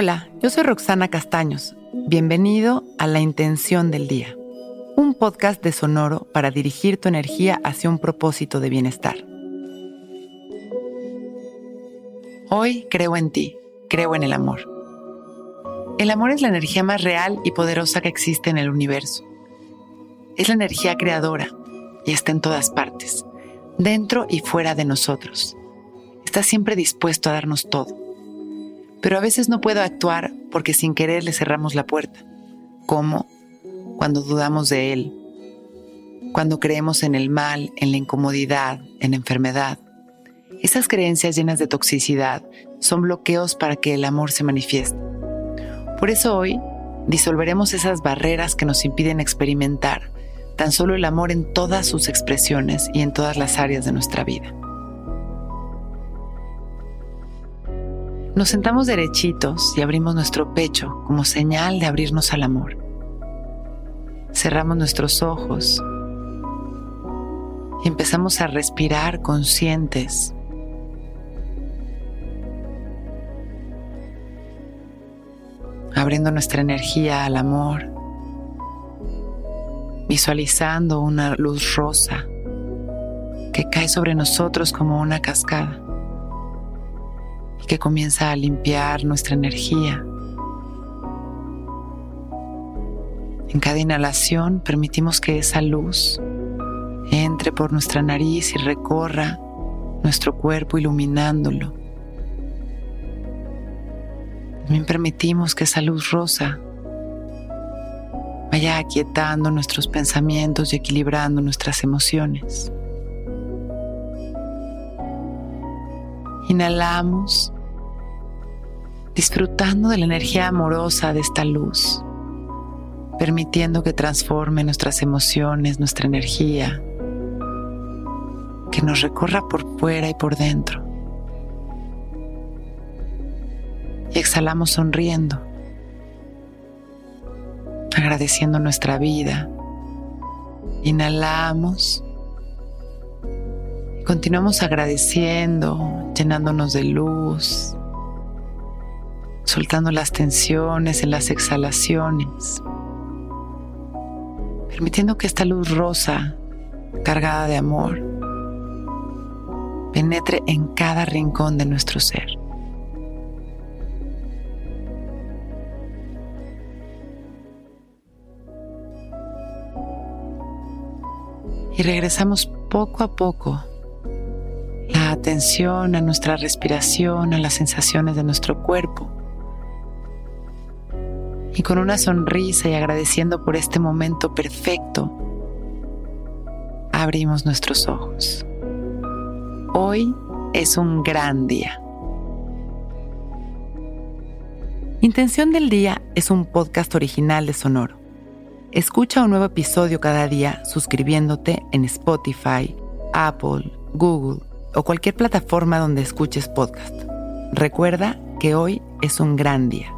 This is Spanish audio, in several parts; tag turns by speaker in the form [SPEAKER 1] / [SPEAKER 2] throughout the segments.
[SPEAKER 1] Hola, yo soy Roxana Castaños. Bienvenido a La Intención del Día, un podcast de Sonoro para dirigir tu energía hacia un propósito de bienestar. Hoy creo en ti, creo en el amor. El amor es la energía más real y poderosa que existe en el universo. Es la energía creadora y está en todas partes, dentro y fuera de nosotros. Está siempre dispuesto a darnos todo pero a veces no puedo actuar porque sin querer le cerramos la puerta. ¿Cómo? Cuando dudamos de Él, cuando creemos en el mal, en la incomodidad, en la enfermedad. Esas creencias llenas de toxicidad son bloqueos para que el amor se manifieste. Por eso hoy disolveremos esas barreras que nos impiden experimentar tan solo el amor en todas sus expresiones y en todas las áreas de nuestra vida. Nos sentamos derechitos y abrimos nuestro pecho como señal de abrirnos al amor. Cerramos nuestros ojos y empezamos a respirar conscientes. Abriendo nuestra energía al amor, visualizando una luz rosa que cae sobre nosotros como una cascada que comienza a limpiar nuestra energía. En cada inhalación permitimos que esa luz entre por nuestra nariz y recorra nuestro cuerpo iluminándolo. También permitimos que esa luz rosa vaya aquietando nuestros pensamientos y equilibrando nuestras emociones. Inhalamos disfrutando de la energía amorosa de esta luz, permitiendo que transforme nuestras emociones, nuestra energía, que nos recorra por fuera y por dentro. Y exhalamos sonriendo, agradeciendo nuestra vida. Inhalamos continuamos agradeciendo, llenándonos de luz, soltando las tensiones en las exhalaciones, permitiendo que esta luz rosa, cargada de amor, penetre en cada rincón de nuestro ser. Y regresamos poco a poco la atención a nuestra respiración, a las sensaciones de nuestro cuerpo y con una sonrisa y agradeciendo por este momento perfecto, abrimos nuestros ojos. Hoy es un gran día. Intención del Día es un podcast original de Sonoro. Escucha un nuevo episodio cada día suscribiéndote en Spotify, Apple, Google o cualquier plataforma donde escuches podcast. Recuerda que hoy es un gran día.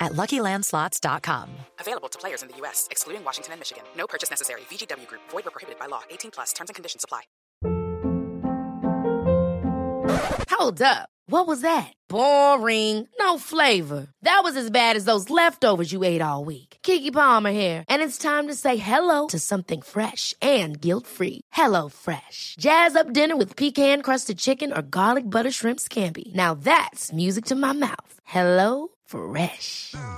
[SPEAKER 2] at LuckyLandSlots.com.
[SPEAKER 3] Available to players in the U.S., excluding Washington and Michigan. No purchase necessary. VGW Group. Void where prohibited by law. 18 plus. Terms and conditions apply.
[SPEAKER 4] Hold up. What was that? Boring. No flavor. That was as bad as those leftovers you ate all week. Kiki Palmer here, and it's time to say hello to something fresh and guilt-free. Hello Fresh. Jazz up dinner with pecan-crusted chicken or garlic butter shrimp scampi. Now that's music to my mouth. Hello Fresh.